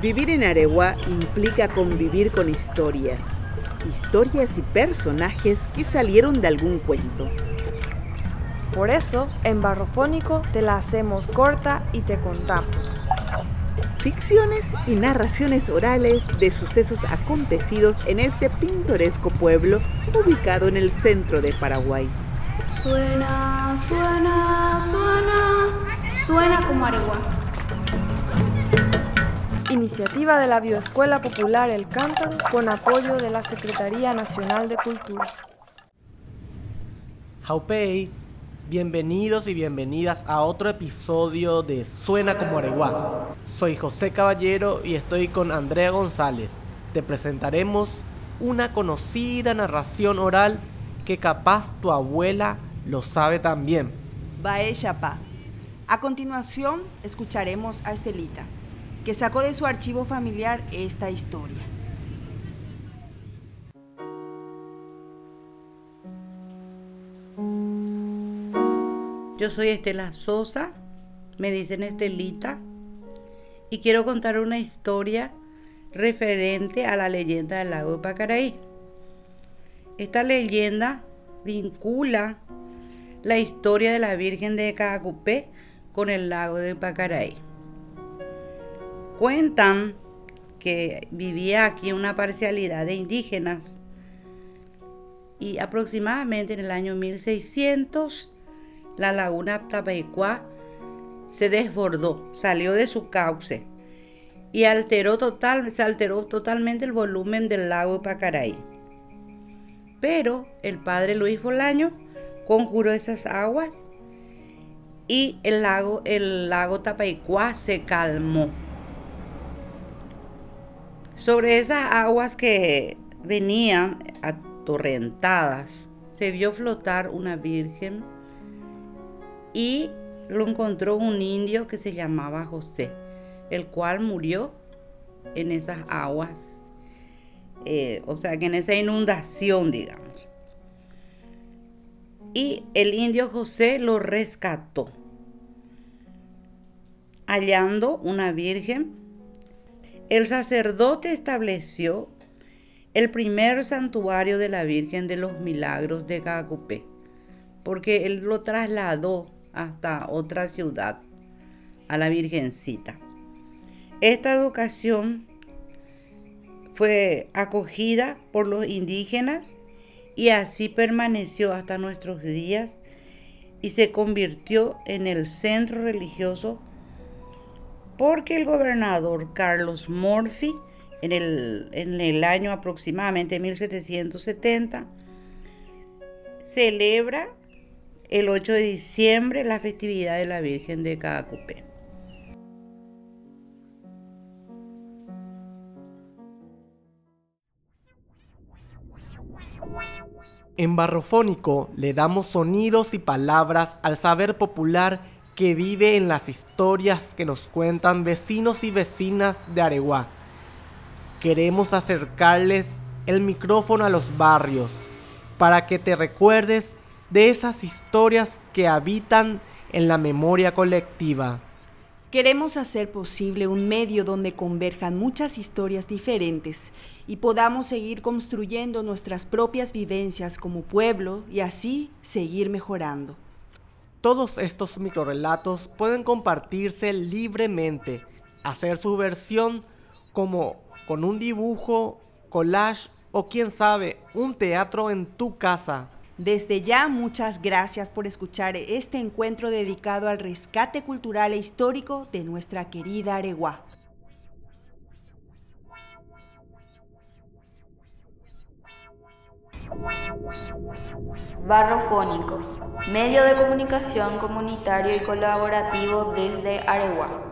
Vivir en Areguá implica convivir con historias, historias y personajes que salieron de algún cuento. Por eso, en Barrofónico te la hacemos corta y te contamos. Ficciones y narraciones orales de sucesos acontecidos en este pintoresco pueblo ubicado en el centro de Paraguay. Suena, suena, suena, suena como Areguá. Iniciativa de la Bioescuela Popular El Cántaro con apoyo de la Secretaría Nacional de Cultura. Jaupei, bienvenidos y bienvenidas a otro episodio de Suena como Areguá. Soy José Caballero y estoy con Andrea González. Te presentaremos una conocida narración oral que capaz tu abuela lo sabe también. Bae Chapá. A continuación escucharemos a Estelita que sacó de su archivo familiar esta historia. Yo soy Estela Sosa, me dicen Estelita, y quiero contar una historia referente a la leyenda del lago de Pacaraí. Esta leyenda vincula la historia de la Virgen de Cacupé con el lago de Pacaraí. Cuentan que vivía aquí una parcialidad de indígenas y aproximadamente en el año 1600 la laguna Tapaicuá se desbordó, salió de su cauce y alteró total, se alteró totalmente el volumen del lago de Pacaraí. Pero el padre Luis Bolaño conjuró esas aguas y el lago, el lago Tapaicuá se calmó. Sobre esas aguas que venían atorrentadas, se vio flotar una virgen y lo encontró un indio que se llamaba José, el cual murió en esas aguas, eh, o sea que en esa inundación, digamos. Y el indio José lo rescató, hallando una virgen el sacerdote estableció el primer santuario de la Virgen de los Milagros de Cacupé, porque él lo trasladó hasta otra ciudad, a la Virgencita. Esta educación fue acogida por los indígenas y así permaneció hasta nuestros días y se convirtió en el centro religioso porque el gobernador Carlos Morphy, en el, en el año aproximadamente 1770, celebra el 8 de diciembre la festividad de la Virgen de Cacupé. En Barrofónico le damos sonidos y palabras al saber popular que vive en las historias que nos cuentan vecinos y vecinas de Areguá. Queremos acercarles el micrófono a los barrios para que te recuerdes de esas historias que habitan en la memoria colectiva. Queremos hacer posible un medio donde converjan muchas historias diferentes y podamos seguir construyendo nuestras propias vivencias como pueblo y así seguir mejorando. Todos estos microrelatos pueden compartirse libremente, hacer su versión como con un dibujo, collage o quién sabe, un teatro en tu casa. Desde ya muchas gracias por escuchar este encuentro dedicado al rescate cultural e histórico de nuestra querida Areguá. Barrofónico, medio de comunicación comunitario y colaborativo desde Areguá.